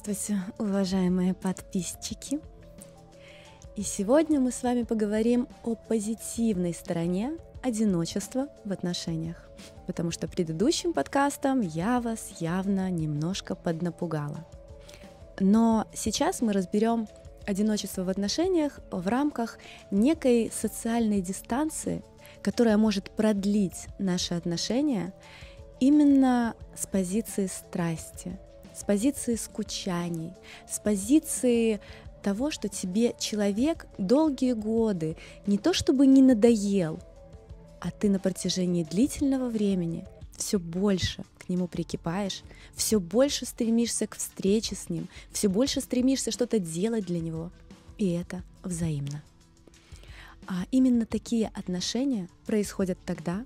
Здравствуйте, уважаемые подписчики! И сегодня мы с вами поговорим о позитивной стороне одиночества в отношениях, потому что предыдущим подкастом я вас явно немножко поднапугала. Но сейчас мы разберем одиночество в отношениях в рамках некой социальной дистанции, которая может продлить наши отношения именно с позиции страсти, с позиции скучаний, с позиции того, что тебе человек долгие годы не то чтобы не надоел, а ты на протяжении длительного времени все больше к нему прикипаешь, все больше стремишься к встрече с ним, все больше стремишься что-то делать для него. И это взаимно. А именно такие отношения происходят тогда,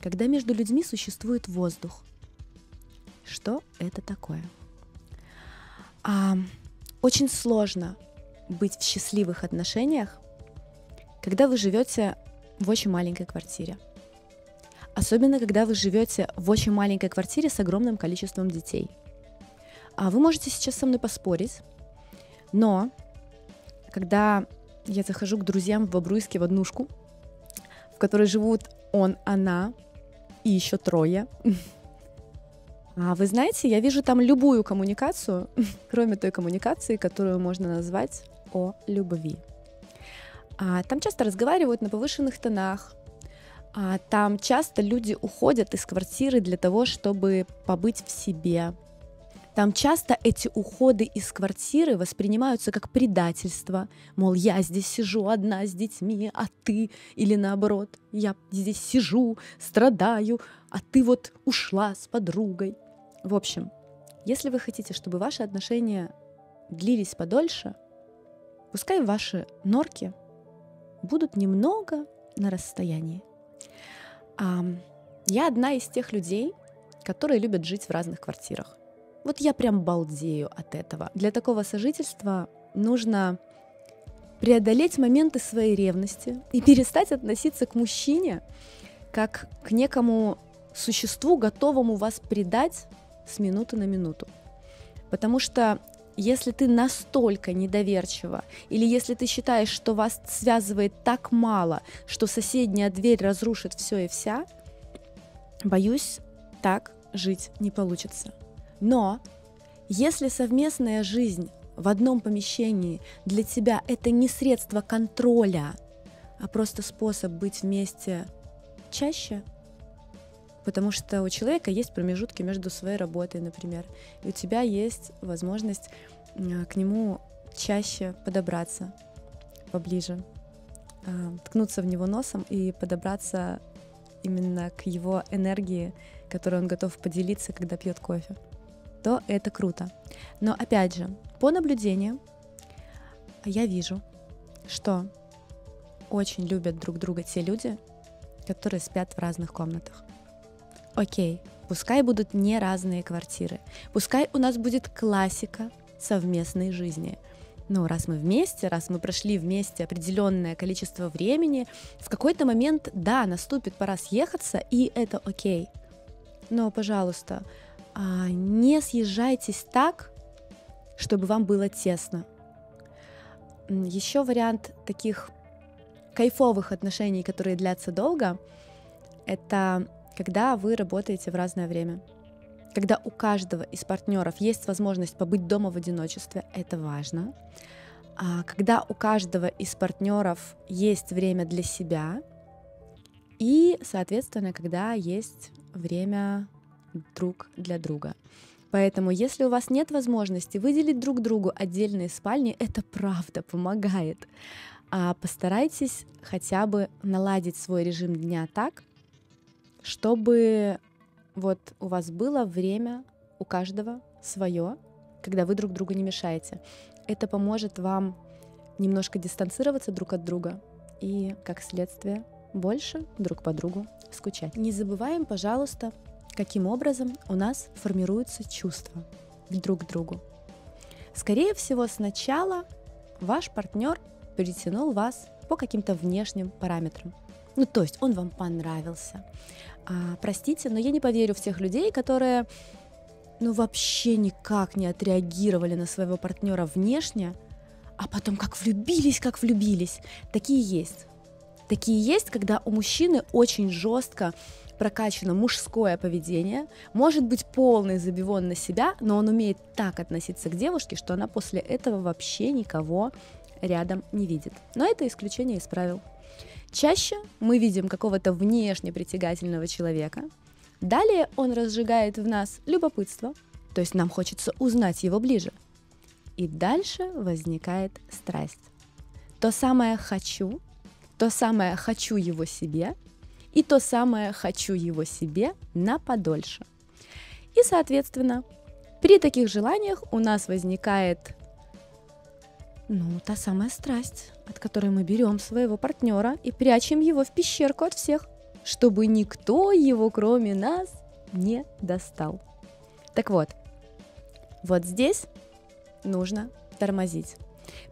когда между людьми существует воздух. Что это такое? А, очень сложно быть в счастливых отношениях, когда вы живете в очень маленькой квартире. Особенно, когда вы живете в очень маленькой квартире с огромным количеством детей. А вы можете сейчас со мной поспорить, но когда я захожу к друзьям в Бобруйске в однушку, в которой живут он, она и еще трое, а вы знаете, я вижу там любую коммуникацию, кроме той коммуникации, которую можно назвать о любви. А, там часто разговаривают на повышенных тонах. А, там часто люди уходят из квартиры для того, чтобы побыть в себе. Там часто эти уходы из квартиры воспринимаются как предательство. Мол, я здесь сижу одна с детьми, а ты, или наоборот, я здесь сижу, страдаю, а ты вот ушла с подругой. В общем, если вы хотите, чтобы ваши отношения длились подольше, пускай ваши норки будут немного на расстоянии. А, я одна из тех людей, которые любят жить в разных квартирах. Вот я прям балдею от этого. Для такого сожительства нужно преодолеть моменты своей ревности и перестать относиться к мужчине как к некому существу, готовому вас предать с минуты на минуту. Потому что если ты настолько недоверчива, или если ты считаешь, что вас связывает так мало, что соседняя дверь разрушит все и вся, боюсь, так жить не получится. Но если совместная жизнь в одном помещении для тебя это не средство контроля, а просто способ быть вместе чаще, Потому что у человека есть промежутки между своей работой, например, и у тебя есть возможность к нему чаще подобраться поближе, а, ткнуться в него носом и подобраться именно к его энергии, которой он готов поделиться, когда пьет кофе, то это круто. Но опять же, по наблюдениям я вижу, что очень любят друг друга те люди, которые спят в разных комнатах. Окей, пускай будут не разные квартиры. Пускай у нас будет классика совместной жизни. Но раз мы вместе, раз мы прошли вместе определенное количество времени, в какой-то момент, да, наступит пора съехаться, и это окей. Но, пожалуйста, а, не съезжайтесь так, чтобы вам было тесно. Еще вариант таких кайфовых отношений, которые длятся долго, это когда вы работаете в разное время. Когда у каждого из партнеров есть возможность побыть дома в одиночестве, это важно. А когда у каждого из партнеров есть время для себя, и, соответственно, когда есть время друг для друга. Поэтому, если у вас нет возможности выделить друг другу отдельные спальни, это правда помогает. А постарайтесь хотя бы наладить свой режим дня так, чтобы вот у вас было время у каждого свое, когда вы друг другу не мешаете. Это поможет вам немножко дистанцироваться друг от друга и, как следствие, больше друг по другу скучать. Не забываем, пожалуйста, каким образом у нас формируются чувства друг к другу. Скорее всего, сначала ваш партнер притянул вас по каким-то внешним параметрам. Ну, то есть он вам понравился. А, простите, но я не поверю в тех людей, которые ну вообще никак не отреагировали на своего партнера внешне, а потом как влюбились, как влюбились. Такие есть. Такие есть, когда у мужчины очень жестко прокачано мужское поведение, может быть полный забивон на себя, но он умеет так относиться к девушке, что она после этого вообще никого рядом не видит. Но это исключение из правил. Чаще мы видим какого-то внешне притягательного человека. Далее он разжигает в нас любопытство, то есть нам хочется узнать его ближе. И дальше возникает страсть. То самое «хочу», то самое «хочу его себе», и то самое «хочу его себе» на подольше. И, соответственно, при таких желаниях у нас возникает ну, та самая страсть, от которой мы берем своего партнера и прячем его в пещерку от всех, чтобы никто его, кроме нас, не достал. Так вот, вот здесь нужно тормозить.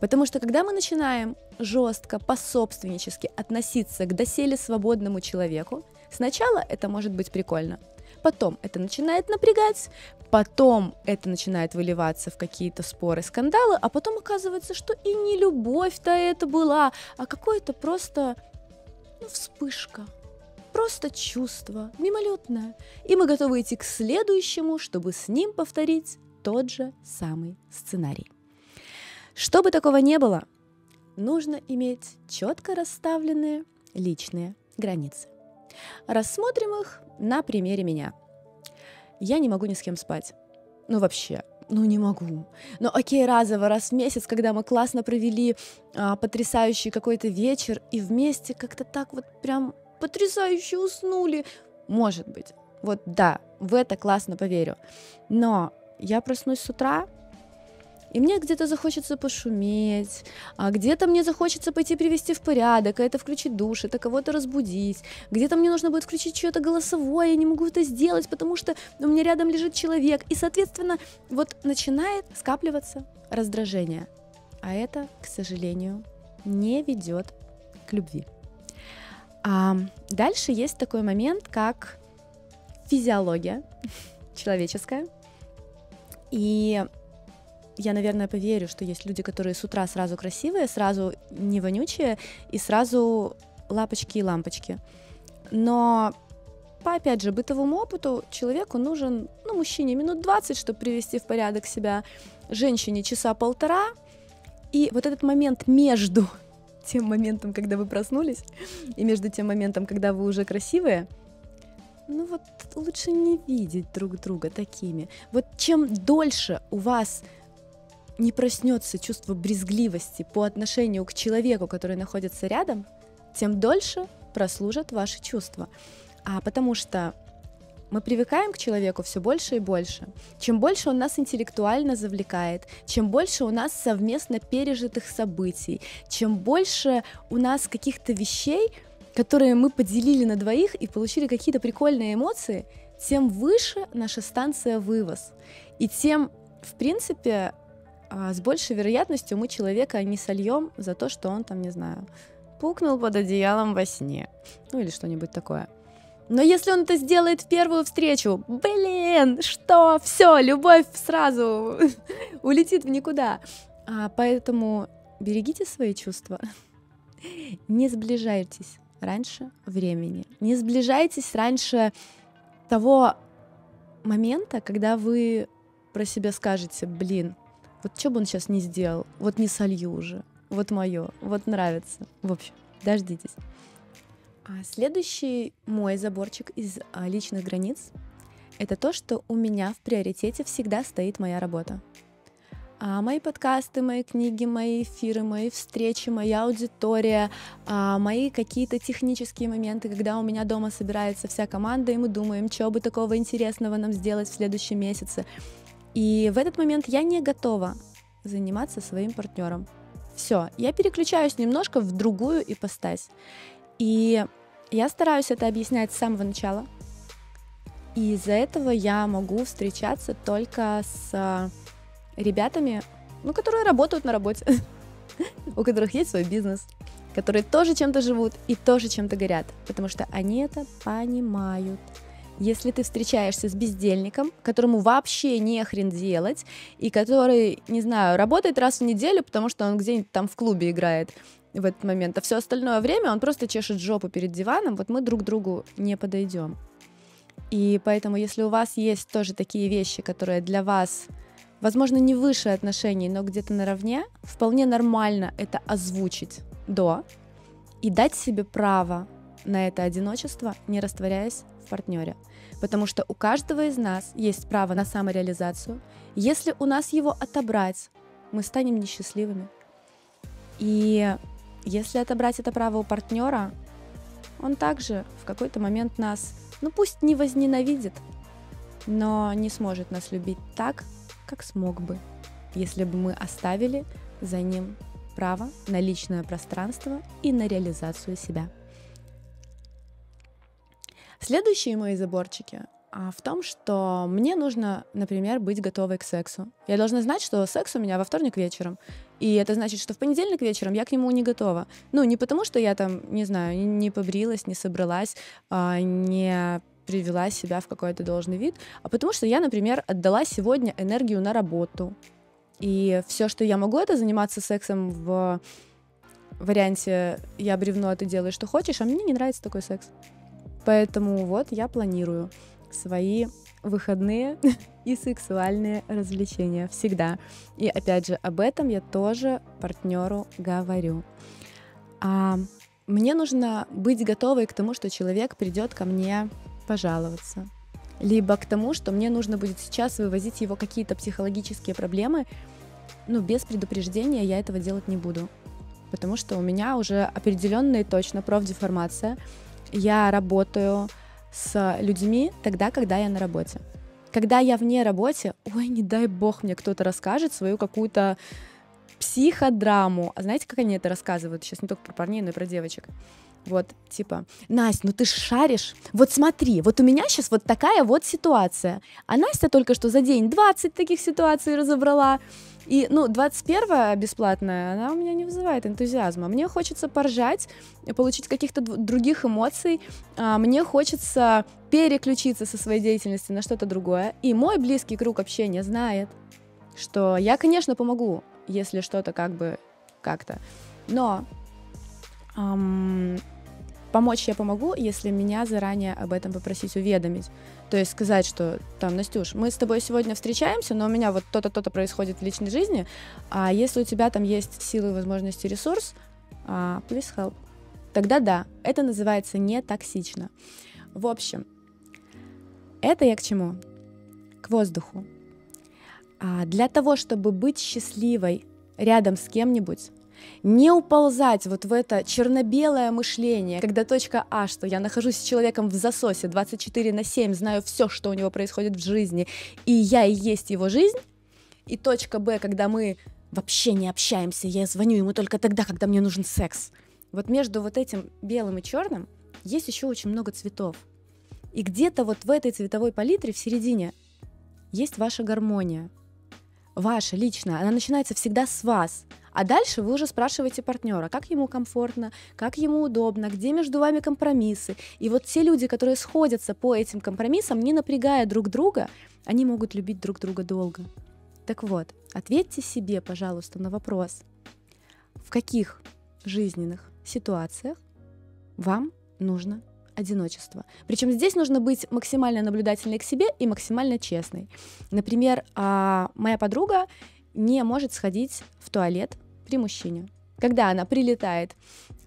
Потому что когда мы начинаем жестко, пособственнически относиться к доселе свободному человеку, сначала это может быть прикольно. Потом это начинает напрягать, потом это начинает выливаться в какие-то споры, скандалы, а потом оказывается, что и не любовь-то это была, а какое-то просто ну, вспышка, просто чувство, мимолетное. И мы готовы идти к следующему, чтобы с ним повторить тот же самый сценарий. Чтобы такого не было, нужно иметь четко расставленные личные границы. Рассмотрим их на примере меня. Я не могу ни с кем спать. Ну вообще, ну не могу. Но окей, разово, раз в месяц, когда мы классно провели а, потрясающий какой-то вечер и вместе как-то так вот прям потрясающе уснули. Может быть. Вот да, в это классно поверю. Но я проснусь с утра, и мне где-то захочется пошуметь, а где-то мне захочется пойти привести в порядок, а это включить душ, это кого-то разбудить, где-то мне нужно будет включить что-то голосовое, я не могу это сделать, потому что у меня рядом лежит человек, и, соответственно, вот начинает скапливаться раздражение, а это, к сожалению, не ведет к любви. А дальше есть такой момент, как физиология человеческая, и я, наверное, поверю, что есть люди, которые с утра сразу красивые, сразу не вонючие и сразу лапочки и лампочки. Но по, опять же, бытовому опыту человеку нужен, ну, мужчине минут 20, чтобы привести в порядок себя, женщине часа полтора, и вот этот момент между тем моментом, когда вы проснулись, и между тем моментом, когда вы уже красивые, ну вот лучше не видеть друг друга такими. Вот чем дольше у вас не проснется чувство брезгливости по отношению к человеку, который находится рядом, тем дольше прослужат ваши чувства. А потому что мы привыкаем к человеку все больше и больше. Чем больше он нас интеллектуально завлекает, чем больше у нас совместно пережитых событий, чем больше у нас каких-то вещей, которые мы поделили на двоих и получили какие-то прикольные эмоции, тем выше наша станция вывоз. И тем, в принципе, а с большей вероятностью мы человека не сольем за то, что он там, не знаю, пукнул под одеялом во сне. Ну или что-нибудь такое. Но если он это сделает в первую встречу, блин, что, все, любовь сразу улетит в никуда. А поэтому берегите свои чувства, не сближайтесь раньше времени, не сближайтесь раньше того момента, когда вы про себя скажете, блин, вот что бы он сейчас не сделал, вот не солью уже, вот мое, вот нравится. В общем, дождитесь. А следующий мой заборчик из а, личных границ — это то, что у меня в приоритете всегда стоит моя работа. А мои подкасты, мои книги, мои эфиры, мои встречи, моя аудитория, а мои какие-то технические моменты, когда у меня дома собирается вся команда, и мы думаем, что бы такого интересного нам сделать в следующем месяце. И в этот момент я не готова заниматься своим партнером. Все, я переключаюсь немножко в другую ипостась. И я стараюсь это объяснять с самого начала. И из-за этого я могу встречаться только с ребятами, ну, которые работают на работе, у которых есть свой бизнес, которые тоже чем-то живут и тоже чем-то горят, потому что они это понимают. Если ты встречаешься с бездельником, которому вообще не хрен делать, и который, не знаю, работает раз в неделю, потому что он где-нибудь там в клубе играет в этот момент, а все остальное время он просто чешет жопу перед диваном, вот мы друг другу не подойдем. И поэтому, если у вас есть тоже такие вещи, которые для вас, возможно, не выше отношений, но где-то наравне, вполне нормально это озвучить до и дать себе право на это одиночество, не растворяясь партнере. Потому что у каждого из нас есть право на самореализацию. Если у нас его отобрать, мы станем несчастливыми. И если отобрать это право у партнера, он также в какой-то момент нас, ну пусть не возненавидит, но не сможет нас любить так, как смог бы, если бы мы оставили за ним право на личное пространство и на реализацию себя. Следующие мои заборчики а, в том, что мне нужно, например, быть готовой к сексу. Я должна знать, что секс у меня во вторник вечером. И это значит, что в понедельник вечером я к нему не готова. Ну, не потому, что я там, не знаю, не побрилась, не собралась, а, не привела себя в какой-то должный вид, а потому что я, например, отдала сегодня энергию на работу. И все, что я могу, это заниматься сексом в варианте «я бревно, а ты делаешь, что хочешь», а мне не нравится такой секс. Поэтому вот я планирую свои выходные и сексуальные развлечения всегда. И опять же, об этом я тоже партнеру говорю. А мне нужно быть готовой к тому, что человек придет ко мне пожаловаться, либо к тому, что мне нужно будет сейчас вывозить его какие-то психологические проблемы, ну, без предупреждения я этого делать не буду, потому что у меня уже определенная точно профдеформация, я работаю с людьми тогда, когда я на работе. Когда я вне работе, ой, не дай бог мне кто-то расскажет свою какую-то психодраму. А знаете, как они это рассказывают? Сейчас не только про парней, но и про девочек. Вот, типа, Настя, ну ты шаришь. Вот смотри, вот у меня сейчас вот такая вот ситуация. А Настя только что за день 20 таких ситуаций разобрала. И, ну, 21 бесплатная, она у меня не вызывает энтузиазма. Мне хочется поржать, получить каких-то других эмоций. А, мне хочется переключиться со своей деятельности на что-то другое. И мой близкий круг общения знает, что я, конечно, помогу, если что-то как бы как-то. Но помочь я помогу, если меня заранее об этом попросить уведомить. То есть сказать, что там, Настюш, мы с тобой сегодня встречаемся, но у меня вот то-то, то-то происходит в личной жизни, а если у тебя там есть силы, возможности, ресурс, uh, please help. Тогда да, это называется не токсично. В общем, это я к чему? К воздуху. А для того, чтобы быть счастливой рядом с кем-нибудь, не уползать вот в это черно-белое мышление, когда точка А, что я нахожусь с человеком в засосе 24 на 7, знаю все, что у него происходит в жизни, и я и есть его жизнь, и точка Б, когда мы вообще не общаемся, я звоню ему только тогда, когда мне нужен секс. Вот между вот этим белым и черным есть еще очень много цветов. И где-то вот в этой цветовой палитре в середине есть ваша гармония. Ваша личная. Она начинается всегда с вас. А дальше вы уже спрашиваете партнера, как ему комфортно, как ему удобно, где между вами компромиссы. И вот те люди, которые сходятся по этим компромиссам, не напрягая друг друга, они могут любить друг друга долго. Так вот, ответьте себе, пожалуйста, на вопрос, в каких жизненных ситуациях вам нужно одиночество. Причем здесь нужно быть максимально наблюдательной к себе и максимально честной. Например, а, моя подруга не может сходить в туалет при мужчине. Когда она прилетает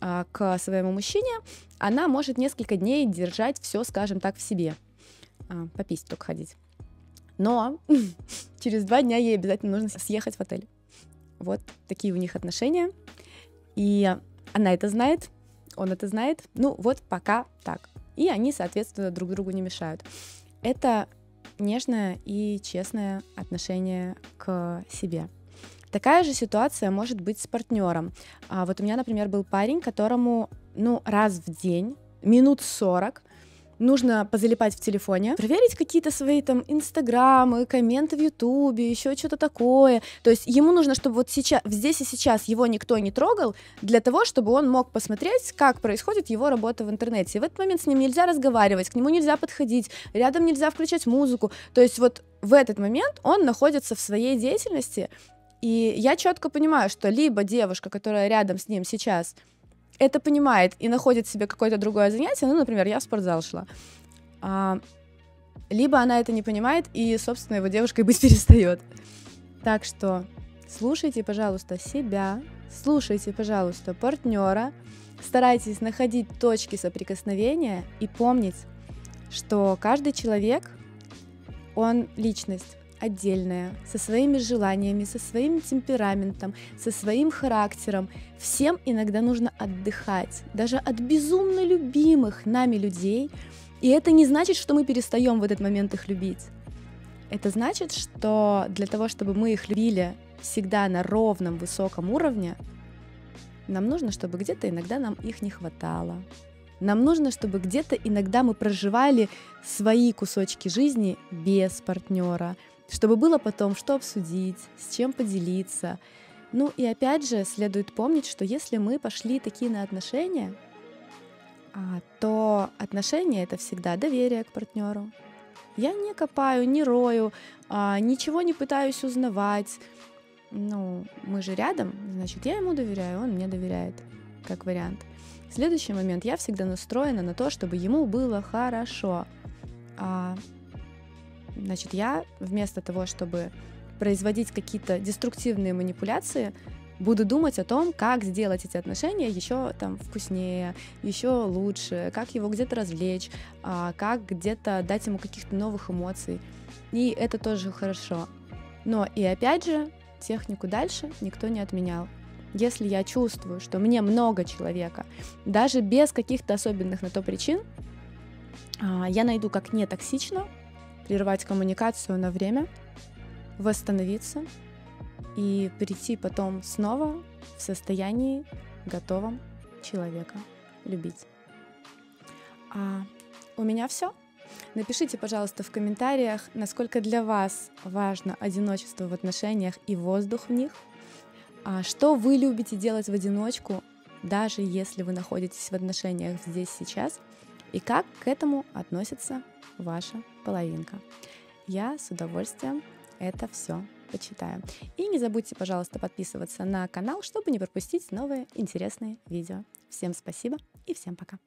а, к своему мужчине, она может несколько дней держать все, скажем так, в себе. А, попить только ходить. Но через два дня ей обязательно нужно съехать в отель. Вот такие у них отношения. И она это знает, он это знает. Ну вот пока так. И они, соответственно, друг другу не мешают. Это нежное и честное отношение к себе. Такая же ситуация может быть с партнером. А вот у меня, например, был парень, которому ну, раз в день, минут 40, нужно позалипать в телефоне, проверить какие-то свои там инстаграмы, комменты в ютубе, еще что-то такое. То есть ему нужно, чтобы вот сейчас, здесь и сейчас его никто не трогал, для того, чтобы он мог посмотреть, как происходит его работа в интернете. И в этот момент с ним нельзя разговаривать, к нему нельзя подходить, рядом нельзя включать музыку. То есть вот в этот момент он находится в своей деятельности, и я четко понимаю, что либо девушка, которая рядом с ним сейчас, это понимает и находит себе какое-то другое занятие, ну, например, я в спортзал шла, а, либо она это не понимает и, собственно, его девушкой быть перестает. Так что слушайте, пожалуйста, себя, слушайте, пожалуйста, партнера, старайтесь находить точки соприкосновения и помнить, что каждый человек, он личность, отдельная, со своими желаниями, со своим темпераментом, со своим характером. Всем иногда нужно отдыхать, даже от безумно любимых нами людей. И это не значит, что мы перестаем в этот момент их любить. Это значит, что для того, чтобы мы их любили всегда на ровном, высоком уровне, нам нужно, чтобы где-то иногда нам их не хватало. Нам нужно, чтобы где-то иногда мы проживали свои кусочки жизни без партнера, чтобы было потом что обсудить, с чем поделиться. Ну и опять же, следует помнить, что если мы пошли такие на отношения, а, то отношения это всегда доверие к партнеру. Я не копаю, не рою, а, ничего не пытаюсь узнавать. Ну, мы же рядом, значит, я ему доверяю, он мне доверяет, как вариант. Следующий момент, я всегда настроена на то, чтобы ему было хорошо. Значит, я вместо того, чтобы производить какие-то деструктивные манипуляции, буду думать о том, как сделать эти отношения еще там вкуснее, еще лучше, как его где-то развлечь, а, как где-то дать ему каких-то новых эмоций. И это тоже хорошо. Но и опять же, технику дальше никто не отменял. Если я чувствую, что мне много человека, даже без каких-то особенных на то причин, а, я найду, как не токсично прервать коммуникацию на время, восстановиться и прийти потом снова в состоянии готовом человека любить. А у меня все. Напишите, пожалуйста, в комментариях, насколько для вас важно одиночество в отношениях и воздух в них. А что вы любите делать в одиночку, даже если вы находитесь в отношениях здесь сейчас, и как к этому относится ваша половинка. Я с удовольствием это все почитаю. И не забудьте, пожалуйста, подписываться на канал, чтобы не пропустить новые интересные видео. Всем спасибо и всем пока.